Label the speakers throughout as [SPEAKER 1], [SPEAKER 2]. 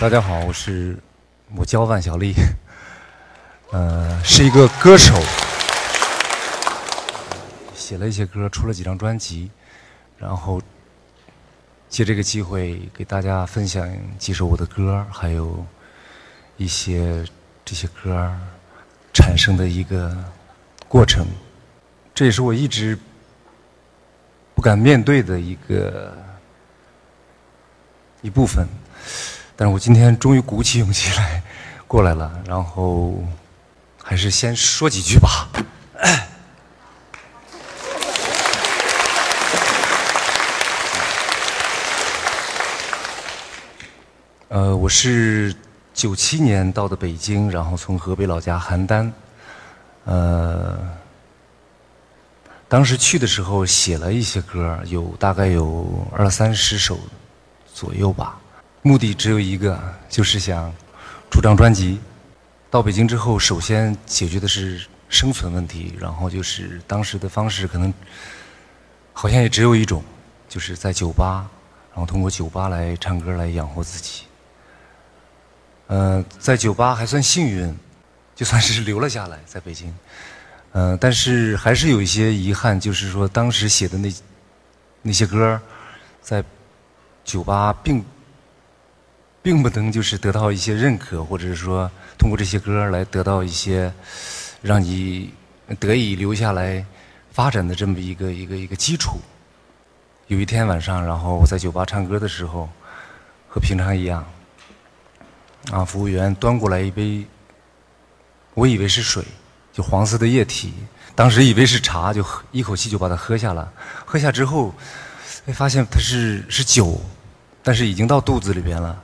[SPEAKER 1] 大家好，我是我叫万晓利，呃，是一个歌手，写了一些歌，出了几张专辑，然后借这个机会给大家分享几首我的歌，还有一些这些歌产生的一个过程，这也是我一直不敢面对的一个一部分。但是我今天终于鼓起勇气来过来了，然后还是先说几句吧。呃，我是九七年到的北京，然后从河北老家邯郸，呃，当时去的时候写了一些歌，有大概有二三十首左右吧。目的只有一个，就是想出张专辑。到北京之后，首先解决的是生存问题，然后就是当时的方式可能好像也只有一种，就是在酒吧，然后通过酒吧来唱歌来养活自己。嗯，在酒吧还算幸运，就算是留了下来，在北京。嗯，但是还是有一些遗憾，就是说当时写的那那些歌，在酒吧并。并不能就是得到一些认可，或者是说通过这些歌来得到一些让你得以留下来发展的这么一个一个一个基础。有一天晚上，然后我在酒吧唱歌的时候，和平常一样，啊，服务员端过来一杯，我以为是水，就黄色的液体，当时以为是茶，就喝一口气就把它喝下了。喝下之后，发现它是是酒，但是已经到肚子里边了。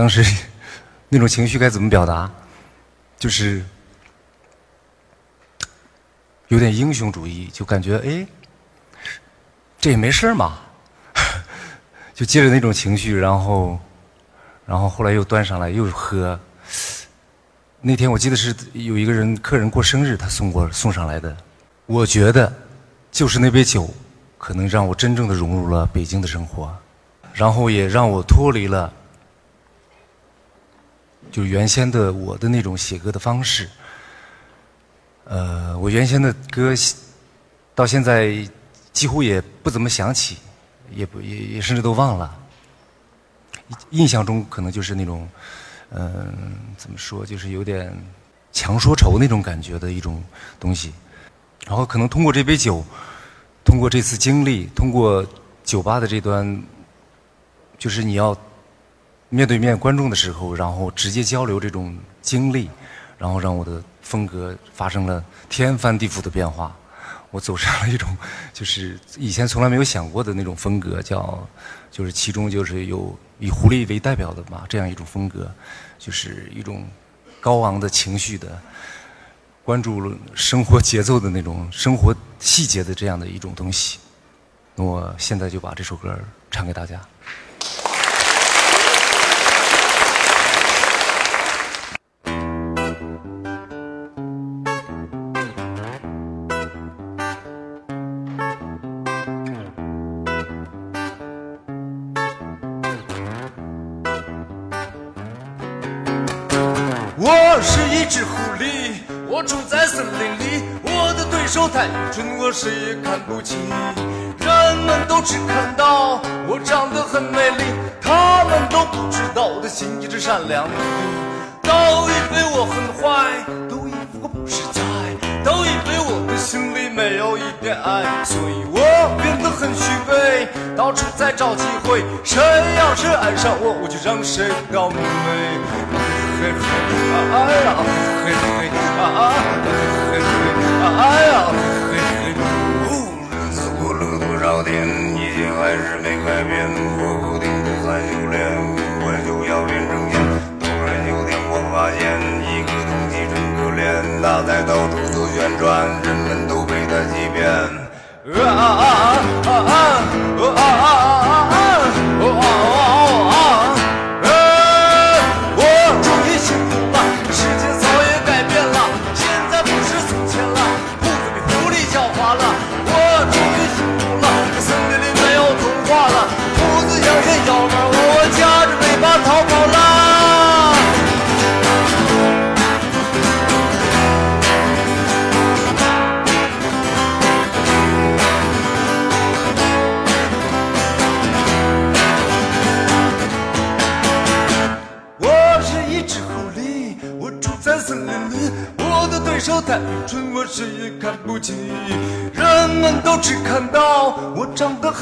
[SPEAKER 1] 当时 那种情绪该怎么表达？就是有点英雄主义，就感觉哎，这也没事嘛，就接着那种情绪，然后，然后后来又端上来又喝。那天我记得是有一个人客人过生日，他送过送上来的。我觉得就是那杯酒，可能让我真正的融入了北京的生活，然后也让我脱离了。就是原先的我的那种写歌的方式，呃，我原先的歌到现在几乎也不怎么想起，也不也也甚至都忘了。印象中可能就是那种，嗯，怎么说，就是有点强说愁那种感觉的一种东西。然后可能通过这杯酒，通过这次经历，通过酒吧的这段，就是你要。面对面观众的时候，然后直接交流这种经历，然后让我的风格发生了天翻地覆的变化。我走上了一种就是以前从来没有想过的那种风格，叫 就是其中就是有以狐狸为代表的嘛，这样一种风格，就是一种高昂的情绪的，关注生活节奏的那种生活细节的这样的一种东西。那我现在就把这首歌唱给大家。
[SPEAKER 2] 我是一只狐狸，我住在森林里。我的对手太愚蠢，我谁也看不起。人们都只看到我长得很美丽，他们都不知道我的心一直善良。都以为我很坏，都以为我不实在，都以为我的心里没有一点爱，所以我变得很虚伪，到处在找机会。谁要是爱上我，我就让谁倒霉。啊哎呀嘿嘿啊哎嘿嘿啊哎呀嘿嘿过了多少天还是没改变不停在修炼天我发现一个东西真可怜它在到处做宣传人们都被它欺骗啊啊啊啊啊啊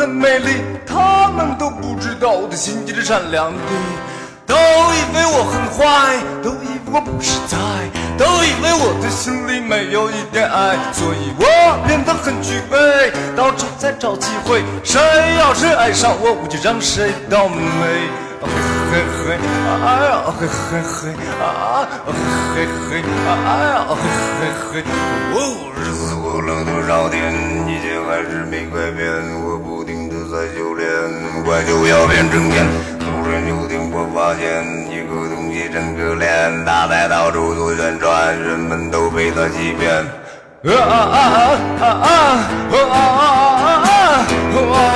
[SPEAKER 2] 美丽，他们都不知道我的心地是善良的。都以为我很坏，都以为我不实在，都以为我的心里没有一点爱，所以我变得很具备，到处在找机会。谁要是爱上我，我就让谁倒霉。嘿嘿嘿，哎呀，嘿嘿嘿，啊，嘿嘿，哎呀，嘿嘿嘿。哦，日子过了多少天，一切还是没改变，我不在修炼，怪就要变成仙。突然有天我发现一个东西真可怜，它在到处做宣传，人们都被它欺骗。啊啊啊啊啊啊啊啊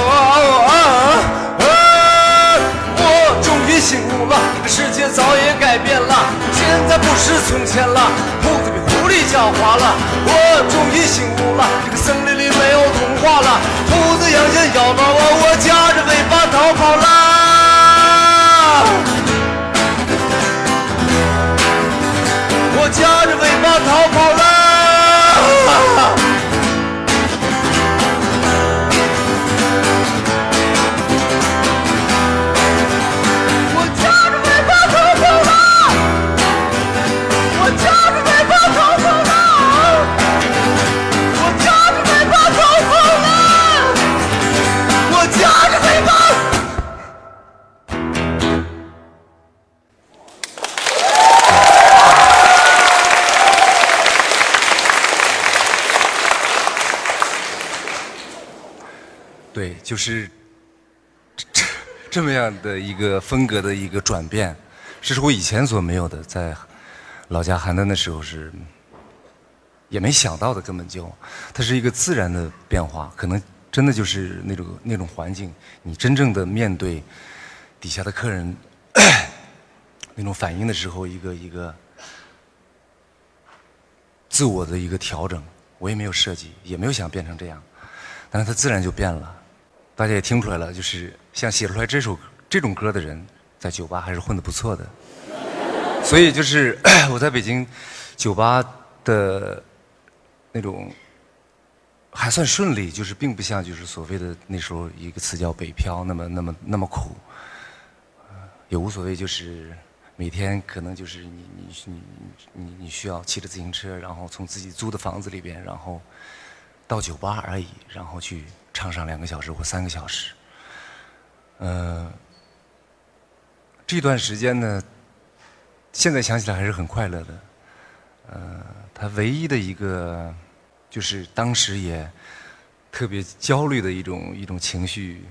[SPEAKER 2] 啊啊啊！我终于醒悟了，世界早已改变了，现在不是从前了，兔子比狐狸狡猾了。我终于醒悟了，这个森林里。没有童话了，兔子要先咬到我，我夹着尾巴逃跑了。我夹着尾巴逃跑了。
[SPEAKER 1] 就是这这这么样的一个风格的一个转变，这是我以前所没有的，在老家邯郸的时候是也没想到的，根本就它是一个自然的变化，可能真的就是那种那种环境，你真正的面对底下的客人那种反应的时候，一个一个自我的一个调整，我也没有设计，也没有想变成这样，但是它自然就变了。大家也听出来了，就是像写出来这首这种歌的人，在酒吧还是混得不错的。所以就是 我在北京酒吧的那种还算顺利，就是并不像就是所谓的那时候一个词叫“北漂”那么那么那么苦。也无所谓，就是每天可能就是你你你你你需要骑着自行车，然后从自己租的房子里边，然后到酒吧而已，然后去。唱上两个小时或三个小时，嗯，这段时间呢，现在想起来还是很快乐的。呃，他唯一的一个，就是当时也特别焦虑的一种一种情绪，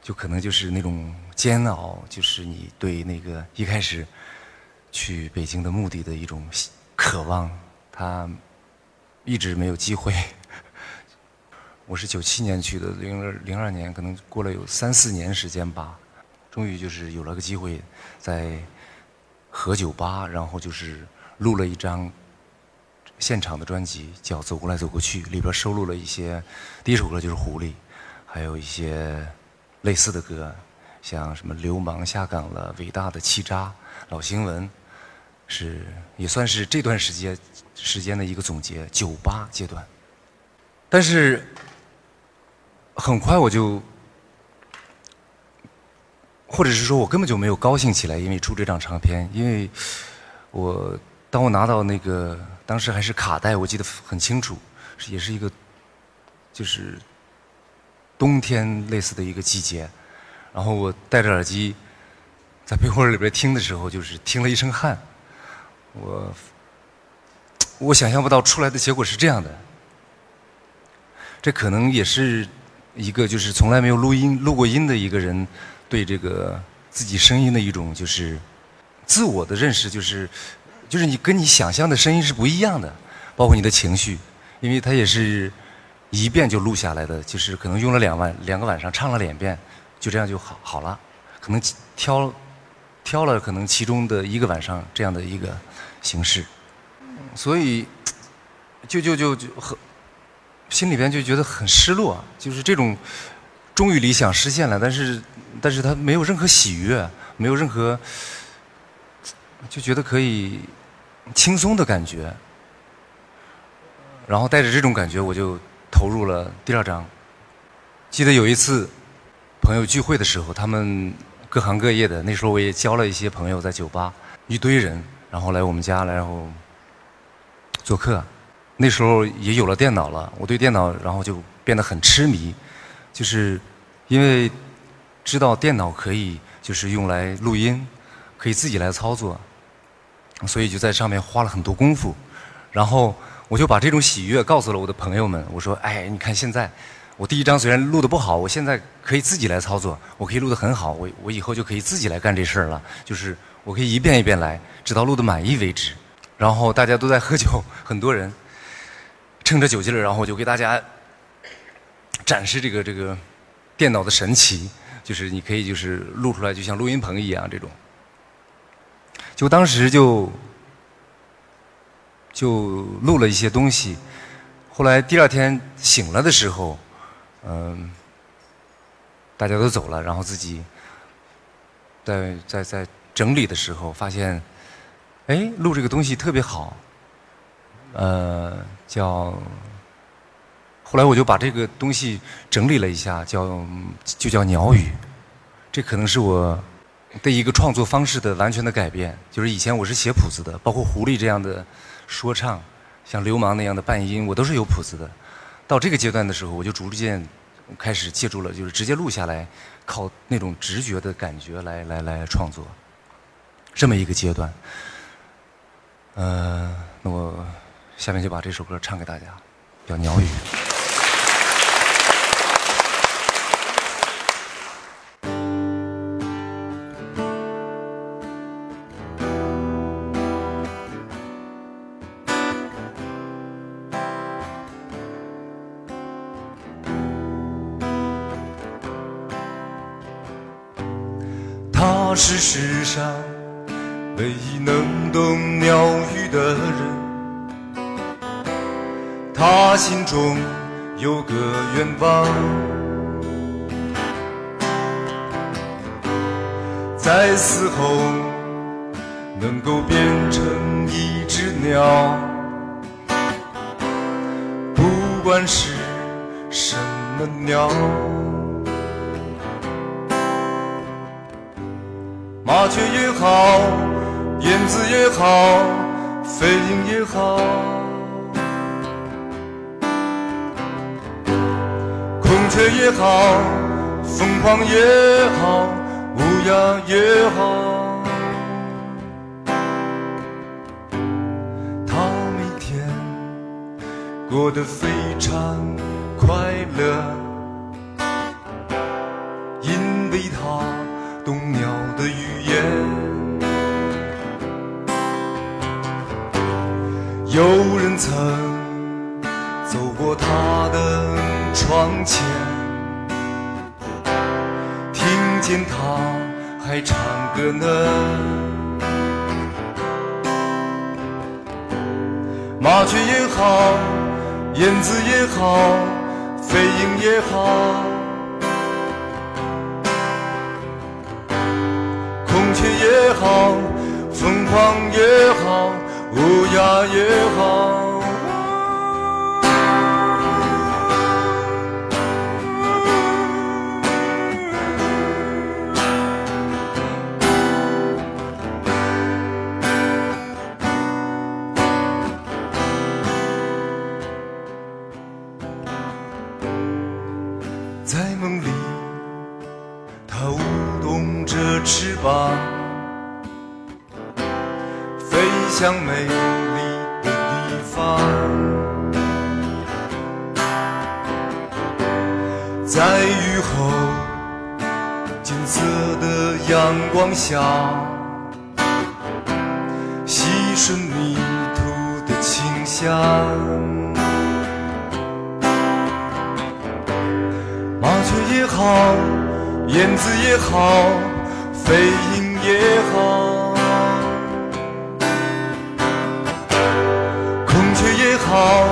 [SPEAKER 1] 就可能就是那种煎熬，就是你对那个一开始去北京的目的的一种渴望，他一直没有机会。我是九七年去的，零二零二年可能过了有三四年时间吧，终于就是有了个机会，在和酒吧，然后就是录了一张现场的专辑，叫《走过来走过去》，里边收录了一些，第一首歌就是《狐狸》，还有一些类似的歌，像什么《流氓下岗了》《伟大的气渣》《老新闻》，是也算是这段时间时间的一个总结，酒吧阶段，但是。很快我就，或者是说我根本就没有高兴起来，因为出这张唱片。因为我当我拿到那个当时还是卡带，我记得很清楚，也是一个就是冬天类似的一个季节。然后我戴着耳机在被窝里边听的时候，就是听了一身汗。我我想象不到出来的结果是这样的，这可能也是。一个就是从来没有录音录过音的一个人，对这个自己声音的一种就是自我的认识，就是就是你跟你想象的声音是不一样的，包括你的情绪，因为他也是一遍就录下来的，就是可能用了两晚两个晚上唱了两遍，就这样就好好了，可能挑挑了可能其中的一个晚上这样的一个形式，所以就就就就和。心里边就觉得很失落，就是这种终于理想实现了，但是但是他没有任何喜悦，没有任何就觉得可以轻松的感觉，然后带着这种感觉，我就投入了第二章。记得有一次朋友聚会的时候，他们各行各业的，那时候我也交了一些朋友在酒吧，一堆人，然后来我们家来，然后做客。那时候也有了电脑了，我对电脑然后就变得很痴迷，就是因为知道电脑可以就是用来录音，可以自己来操作，所以就在上面花了很多功夫。然后我就把这种喜悦告诉了我的朋友们，我说：“哎，你看现在。”我第一章虽然录的不好，我现在可以自己来操作，我可以录的很好，我我以后就可以自己来干这事儿了。就是我可以一遍一遍来，直到录的满意为止。然后大家都在喝酒，很多人趁着酒劲儿，然后我就给大家展示这个这个电脑的神奇，就是你可以就是录出来，就像录音棚一样这种。就当时就就录了一些东西，后来第二天醒了的时候。嗯，大家都走了，然后自己在在在整理的时候，发现，哎，录这个东西特别好，呃，叫，后来我就把这个东西整理了一下，叫就叫鸟语，这可能是我的一个创作方式的完全的改变。就是以前我是写谱子的，包括狐狸这样的说唱，像流氓那样的伴音，我都是有谱子的。到这个阶段的时候，我就逐渐开始借助了，就是直接录下来，靠那种直觉的感觉来来来创作，这么一个阶段。呃，那我下面就把这首歌唱给大家，叫《鸟语》。
[SPEAKER 2] 远方，在死后能够变成一只鸟，不管是什么鸟。麻雀也好，燕子也好，飞鹰也好，孔雀也好，凤凰也好，乌鸦也好，它每天过得非常快乐，因为它懂鸟的语言。有人曾走过他的窗前，听见他还唱歌呢。麻雀也好，燕子也好，飞鹰也好。孔雀也好，凤凰也好，乌鸦也好。阳光下，吸吮泥土的清香。麻雀也好，燕子也好，飞鹰也好，孔雀也好，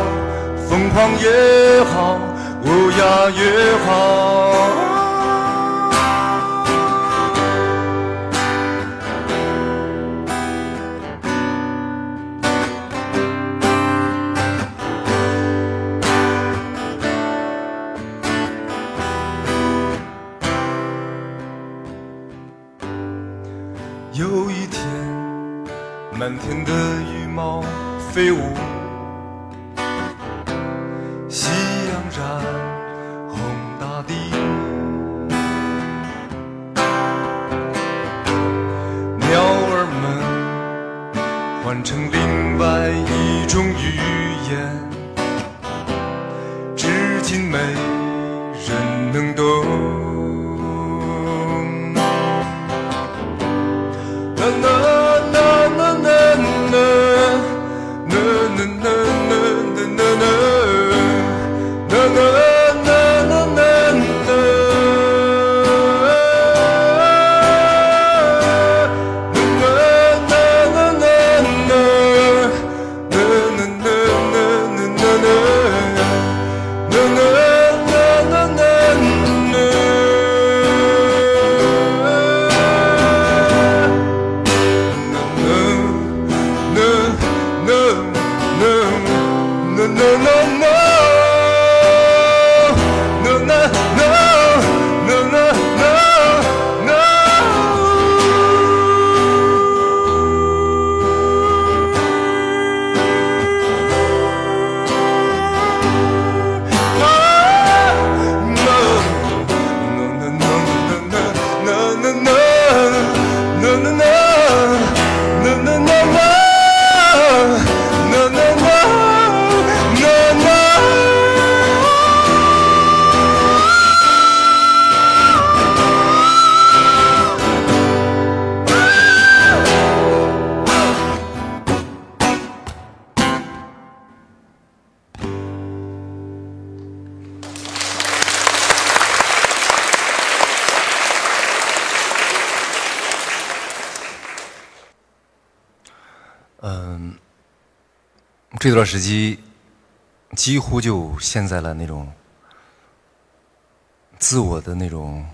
[SPEAKER 2] 凤凰也好，乌鸦也好。满天的羽毛飞舞，
[SPEAKER 1] 这段时期几乎就陷在了那种自我的那种，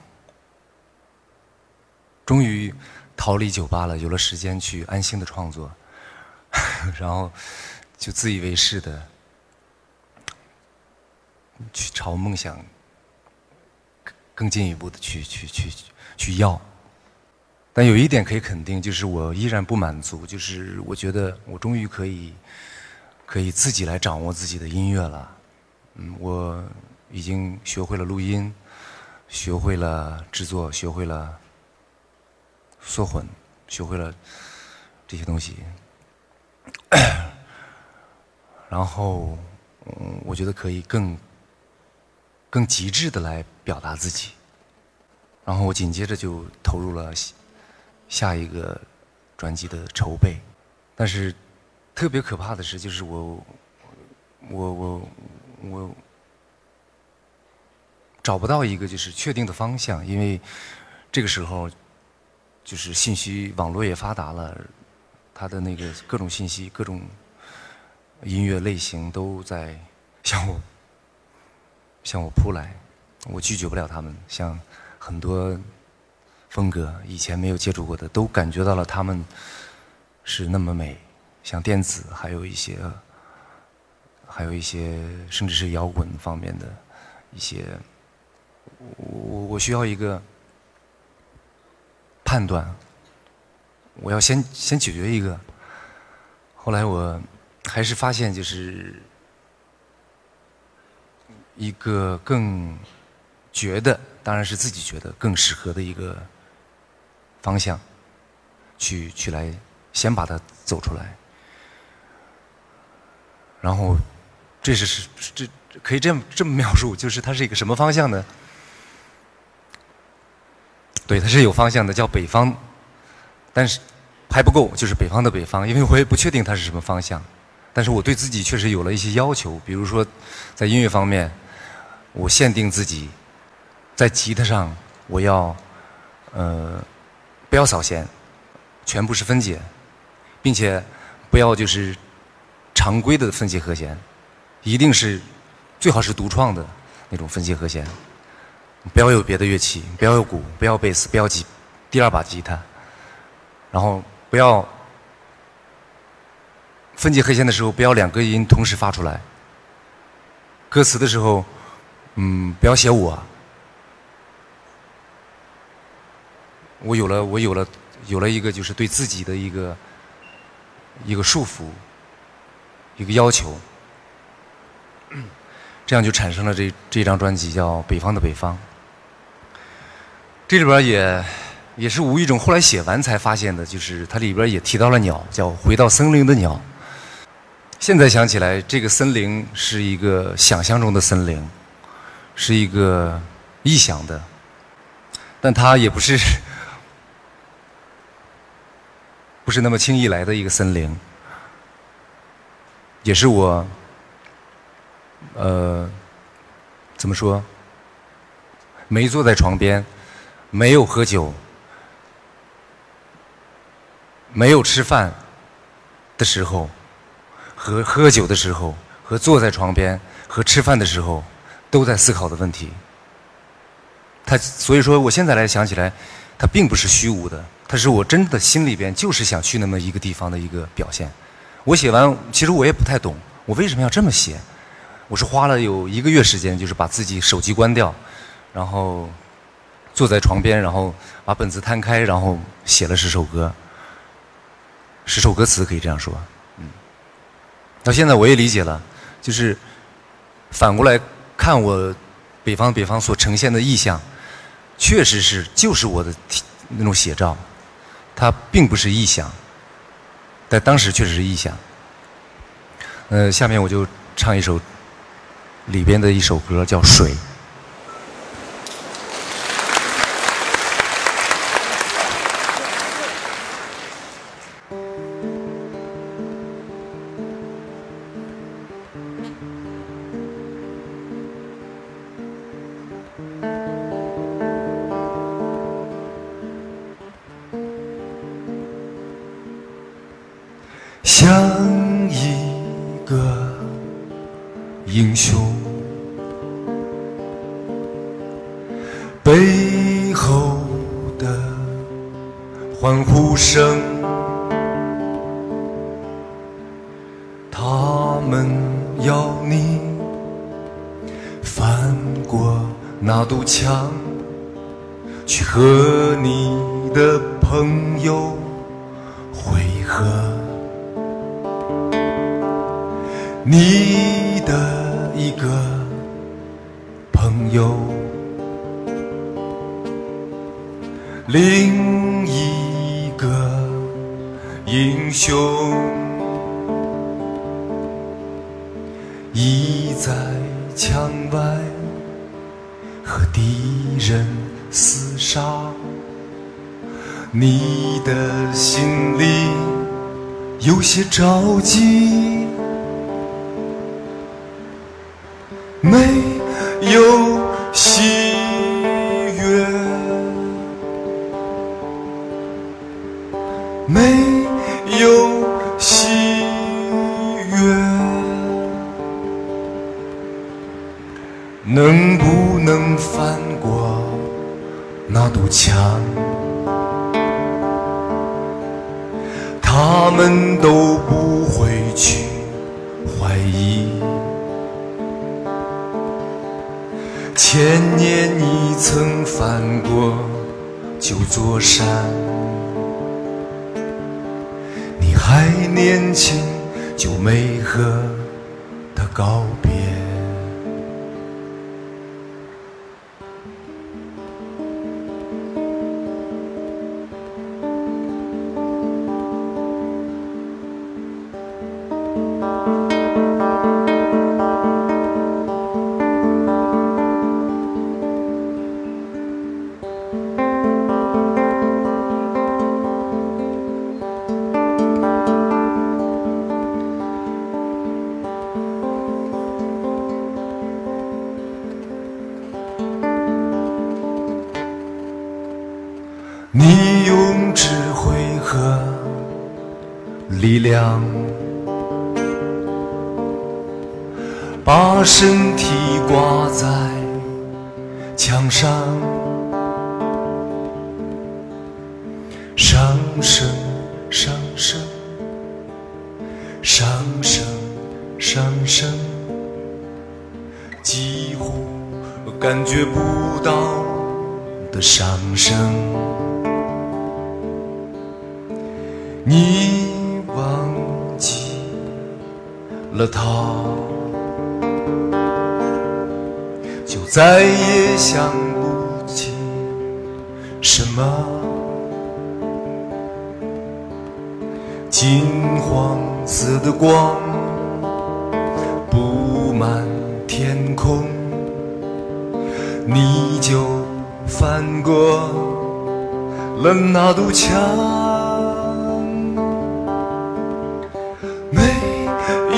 [SPEAKER 1] 终于逃离酒吧了，有了时间去安心的创作，然后就自以为是的去朝梦想更进一步的去去去去要。但有一点可以肯定，就是我依然不满足，就是我觉得我终于可以。可以自己来掌握自己的音乐了，嗯，我已经学会了录音，学会了制作，学会了缩混，学会了这些东西，然后，嗯，我觉得可以更更极致的来表达自己，然后我紧接着就投入了下一个专辑的筹备，但是。特别可怕的是，就是我，我我我找不到一个就是确定的方向，因为这个时候就是信息网络也发达了，他的那个各种信息、各种音乐类型都在向我向我扑来，我拒绝不了他们。像很多风格以前没有接触过的，都感觉到了他们是那么美。像电子，还有一些，还有一些，甚至是摇滚方面的一些，我我需要一个判断，我要先先解决一个。后来我还是发现，就是一个更觉得，当然是自己觉得更适合的一个方向，去去来先把它走出来。然后，这是是这可以这样这么描述，就是它是一个什么方向呢？对，它是有方向的，叫北方，但是还不够，就是北方的北方，因为我也不确定它是什么方向。但是我对自己确实有了一些要求，比如说在音乐方面，我限定自己在吉他上我要呃不要扫弦，全部是分解，并且不要就是。常规的分解和弦，一定是最好是独创的那种分解和弦，不要有别的乐器，不要有鼓，不要贝斯，不要吉第二把吉他，然后不要分解和弦的时候不要两个音同时发出来，歌词的时候，嗯，不要写我，我有了我有了有了一个就是对自己的一个一个束缚，一个要求，这样就产生了这这张专辑叫《北方的北方》。这里边也也是无意中后来写完才发现的，就是它里边也提到了鸟，叫《回到森林的鸟》。现在想起来，这个森林是一个想象中的森林，是一个臆想的，但它也不是 不是那么轻易来的一个森林，也是我呃怎么说，没坐在床边。没有喝酒，没有吃饭的时候，和喝酒的时候，和坐在床边和吃饭的时候，都在思考的问题。他所以说，我现在来想起来，他并不是虚无的，他是我真的心里边就是想去那么一个地方的一个表现。我写完，其实我也不太懂，我为什么要这么写？我是花了有一个月时间，就是把自己手机关掉，然后。坐在床边，然后把本子摊开，然后写了十首歌，十首歌词可以这样说，嗯。到现在我也理解了，就是反过来看我北方北方所呈现的意象，确实是就是我的那种写照，它并不是臆想，在当时确实是臆想。呃，下面我就唱一首里边的一首歌，叫《水》。和敌人厮杀。你的心里有些着急。没有把身体挂在墙，上。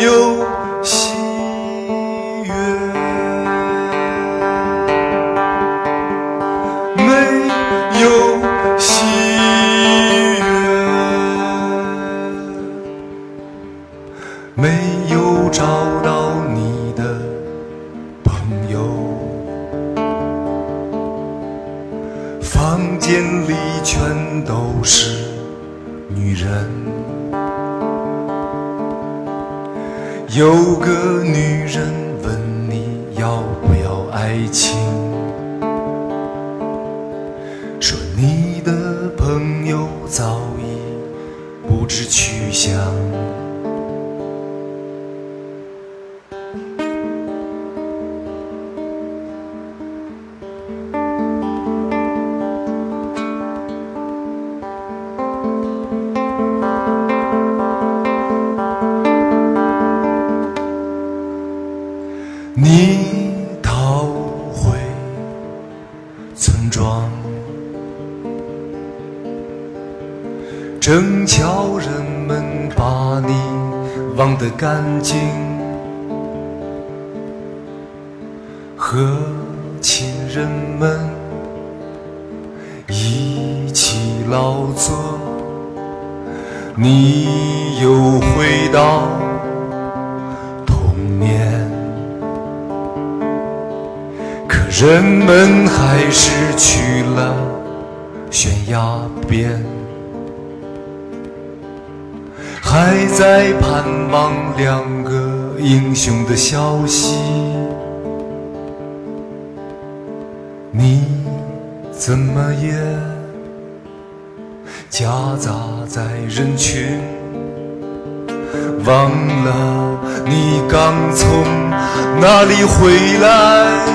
[SPEAKER 1] 有和亲人们一起劳作，你又回到童年。可人们还是去了悬崖边，还在盼望两个英雄的消息。你怎么也夹杂在人群，忘了你刚从哪里回来？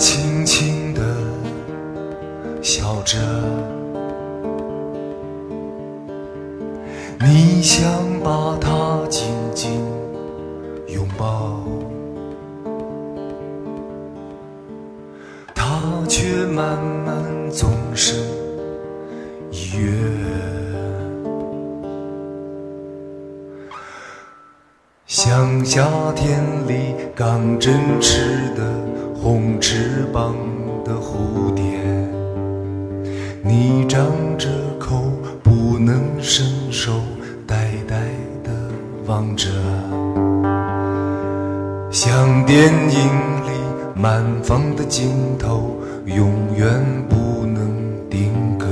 [SPEAKER 1] 轻轻地。笑着，你想把它紧紧拥抱，它却慢慢纵身一跃，像夏天里刚振翅的红翅膀的蝴蝶。你张着口，不能伸手，呆呆的望着，像电影里满放的镜头，永远不能定格。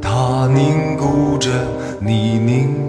[SPEAKER 1] 它凝固着，你凝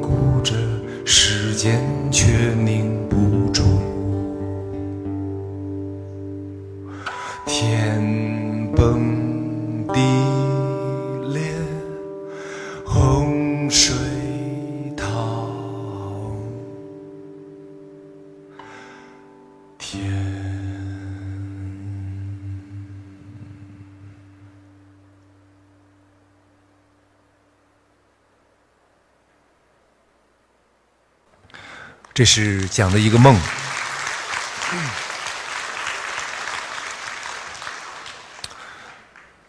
[SPEAKER 1] 这是讲的一个梦。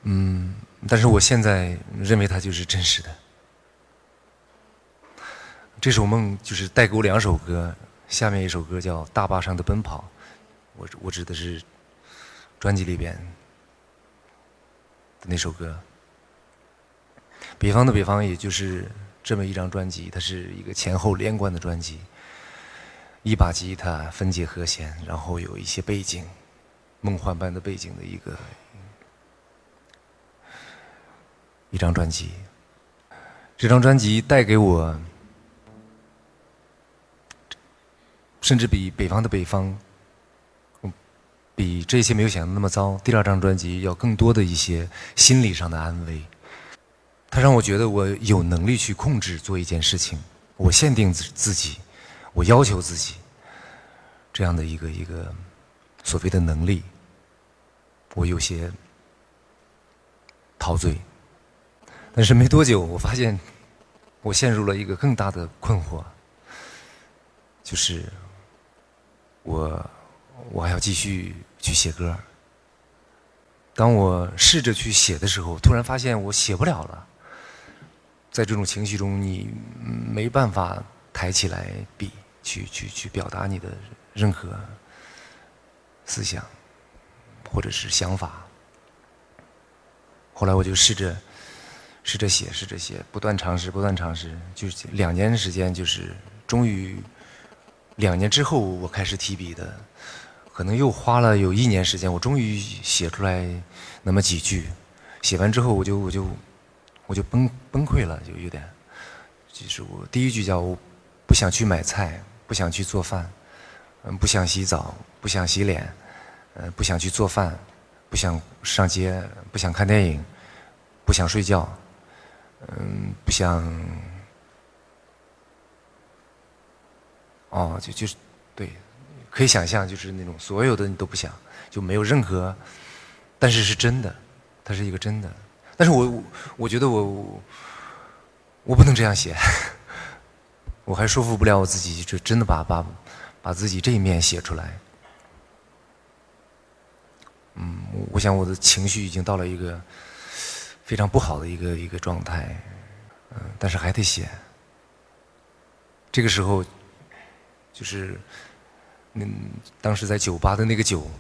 [SPEAKER 1] 嗯，但是我现在认为它就是真实的。这首梦就是带给我两首歌，下面一首歌叫《大坝上的奔跑》，我我指的是专辑里边的那首歌。北方的北方，也就是这么一张专辑，它是一个前后连贯的专辑，一把吉他分解和弦，然后有一些背景，梦幻般的背景的一个一张专辑。这张专辑带给我，甚至比北方的北方。比这些没有想的那么糟。第二张专辑要更多的一些心理上的安慰，它让我觉得我有能力去控制做一件事情，我限定自自己，我要求自己这样的一个一个所谓的能力，我有些陶醉。但是没多久，我发现我陷入了一个更大的困惑，就是我我还要继续。去写歌。当我试着去写的时候，突然发现我写不了了。在这种情绪中，你没办法抬起来笔去去去表达你的任何思想或者是想法。后来我就试着试着写，试着写，不断尝试，不断尝试，就两年时间，就是终于两年之后，我开始提笔的。可能又花了有一年时间，我终于写出来那么几句。写完之后，我就我就我就崩崩溃了，就有点。就是我第一句叫我不想去买菜，不想去做饭，嗯，不想洗澡，不想洗脸，嗯，不想去做饭，不想上街，不想看电影，不想睡觉，嗯，不想。哦，就就是对。可以想象，就是那种所有的你都不想，就没有任何，但是是真的，它是一个真的。但是我我觉得我我不能这样写，我还说服不了我自己，就真的把把把自己这一面写出来。嗯，我想我的情绪已经到了一个非常不好的一个一个状态，嗯，但是还得写。这个时候就是。嗯，当时在酒吧的那个酒，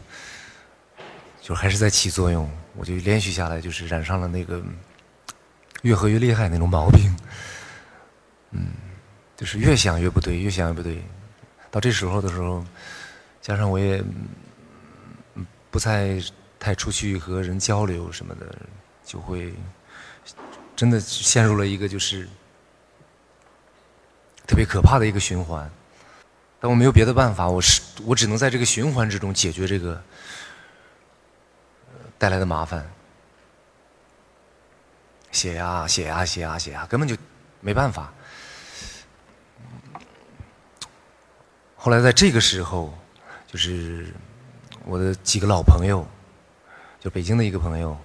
[SPEAKER 1] 就还是在起作用。我就连续下来，就是染上了那个越喝越厉害那种毛病。嗯，就是越想越不对，越想越不对。到这时候的时候，加上我也不再太出去和人交流什么的，就会真的陷入了一个就是特别可怕的一个循环。但我没有别的办法，我是我只能在这个循环之中解决这个带来的麻烦。写呀写呀写呀写呀，根本就没办法。后来在这个时候，就是我的几个老朋友，就北京的一个朋友，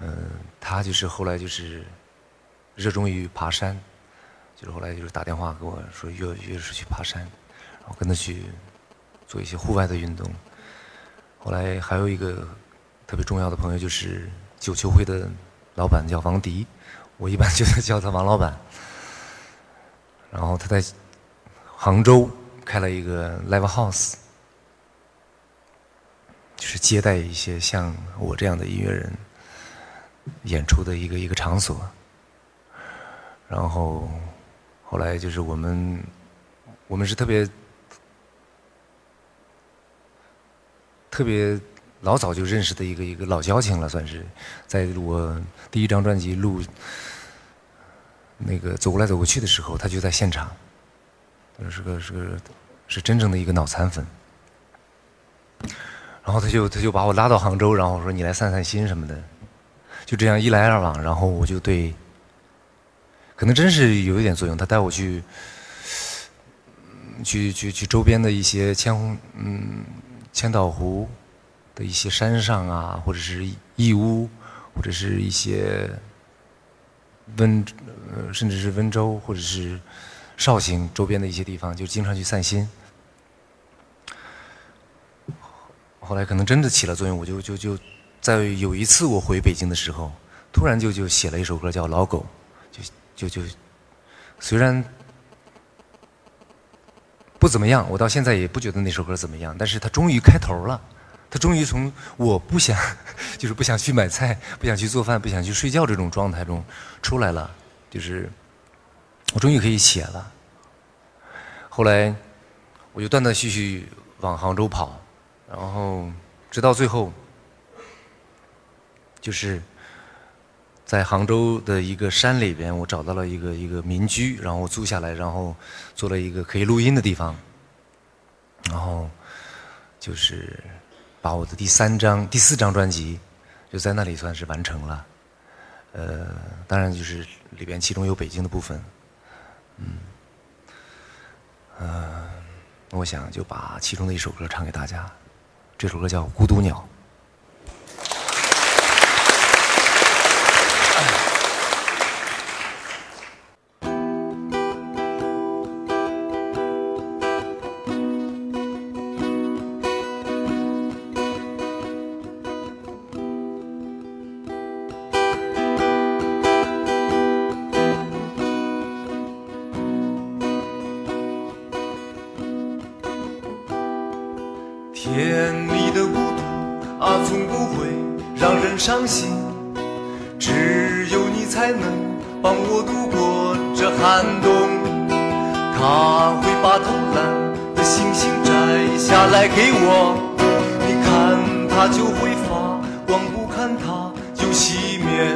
[SPEAKER 1] 嗯，他就是后来就是热衷于爬山，就是后来就是打电话给我说约约出去爬山。我跟他去做一些户外的运动。后来还有一个特别重要的朋友，就是九球会的老板叫王迪，我一般就叫他王老板。然后他在杭州开了一个 live house，就是接待一些像我这样的音乐人演出的一个一个场所。然后后来就是我们，我们是特别。特别老早就认识的一个一个老交情了，算是在我第一张专辑录那个走过来走过去的时候，他就在现场。是个是个是真正的一个脑残粉。然后他就他就把我拉到杭州，然后说你来散散心什么的。就这样一来二往，然后我就对，可能真是有一点作用。他带我去去去去周边的一些千红嗯。千岛湖的一些山上啊，或者是义乌，或者是一些温，呃，甚至是温州，或者是绍兴周边的一些地方，就经常去散心。后来可能真的起了作用，我就就就在有一次我回北京的时候，突然就就写了一首歌叫《老狗》，就就就虽然。不怎么样，我到现在也不觉得那首歌怎么样。但是它终于开头了，
[SPEAKER 3] 它终于从我不想，就是不想去买菜、不想去做饭、不想去睡觉这种状态中出来了，就是我终于可以写了。后来我就断断续续往杭州跑，然后直到最后，就是在杭州的一个山里边，我找到了一个一个民居，然后我租下来，然后做了一个可以录音的地方，然后就是。把我的第三张、第四张专辑就在那里算是完成了，呃，当然就是里边其中有北京的部分，嗯，呃，我想就把其中的一首歌唱给大家，这首歌叫《孤独鸟》。
[SPEAKER 1] 甜蜜的孤独啊，从不会让人伤心。只有你才能帮我度过这寒冬。他会把偷懒的星星摘下来给我，你看它就会发光，不看它就熄灭。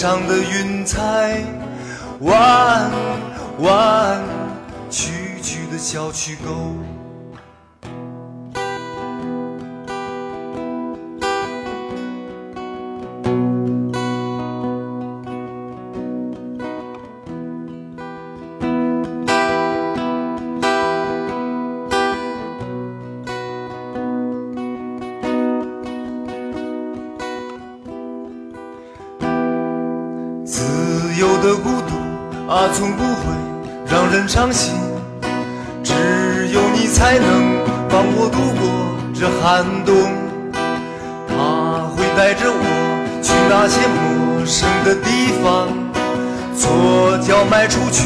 [SPEAKER 1] 上的云彩，弯弯曲曲的小曲沟。这寒冬。他会带着我去那些陌生的地方，左脚迈出去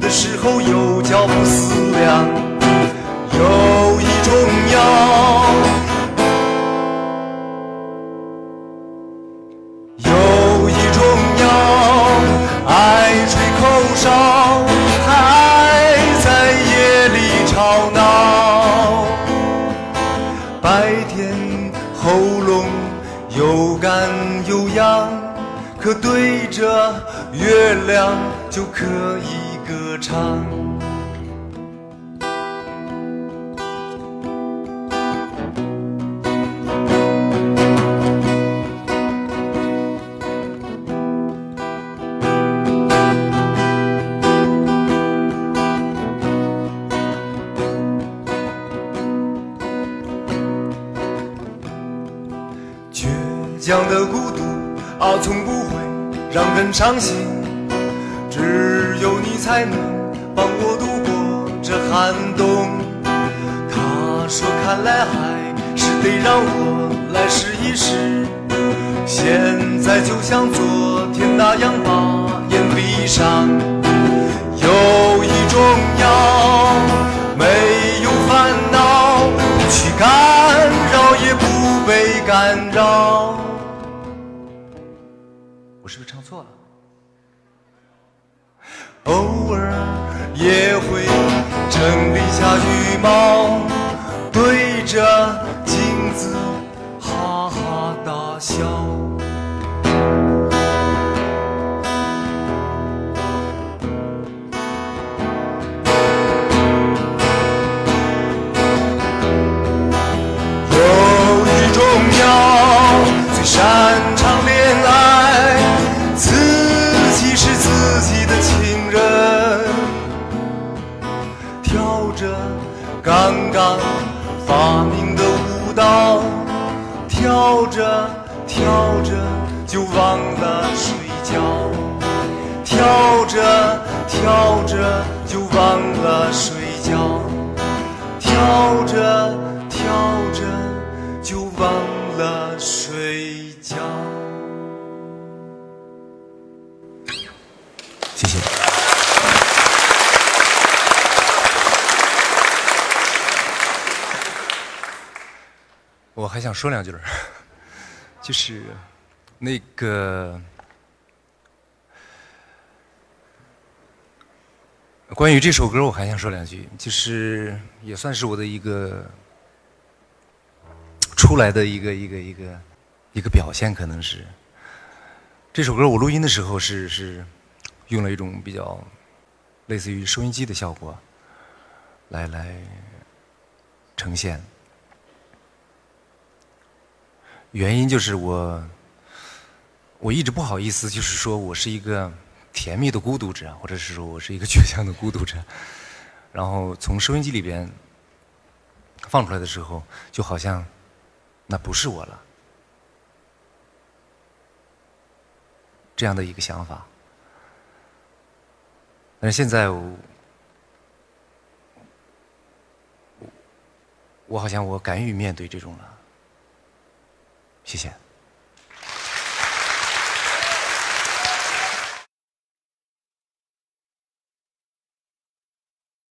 [SPEAKER 1] 的时候，右脚不思量。有一种药。可对着月亮就可以歌唱。倔强的，让人伤心。只有你才能帮我度过这寒冬。他说：“看来还是得让我来试一试。”现在就像昨天那样把眼闭上。有一种药，偶尔也会整理下羽毛，对着镜子哈哈大笑。有一种鸟最擅刚刚发明的舞蹈，跳着跳着就忘了睡觉，跳着跳着就忘了睡觉。跳着跳着就忘了我还想说两句，就是那个关于这首歌，我还想说两句，就是也算是我的一个出来的一个一个一个一个表现，可能是。这首歌我录音的时候是是用了一种比较类似于收音机的效果来来呈现。原因就是我，我一直不好意思，就是说我是一个甜蜜的孤独者，或者是说我是一个倔强的孤独者。然后从收音机里边放出来的时候，就好像那不是我了，这样的一个想法。但是现在我，我好像我敢于面对这种了。谢谢。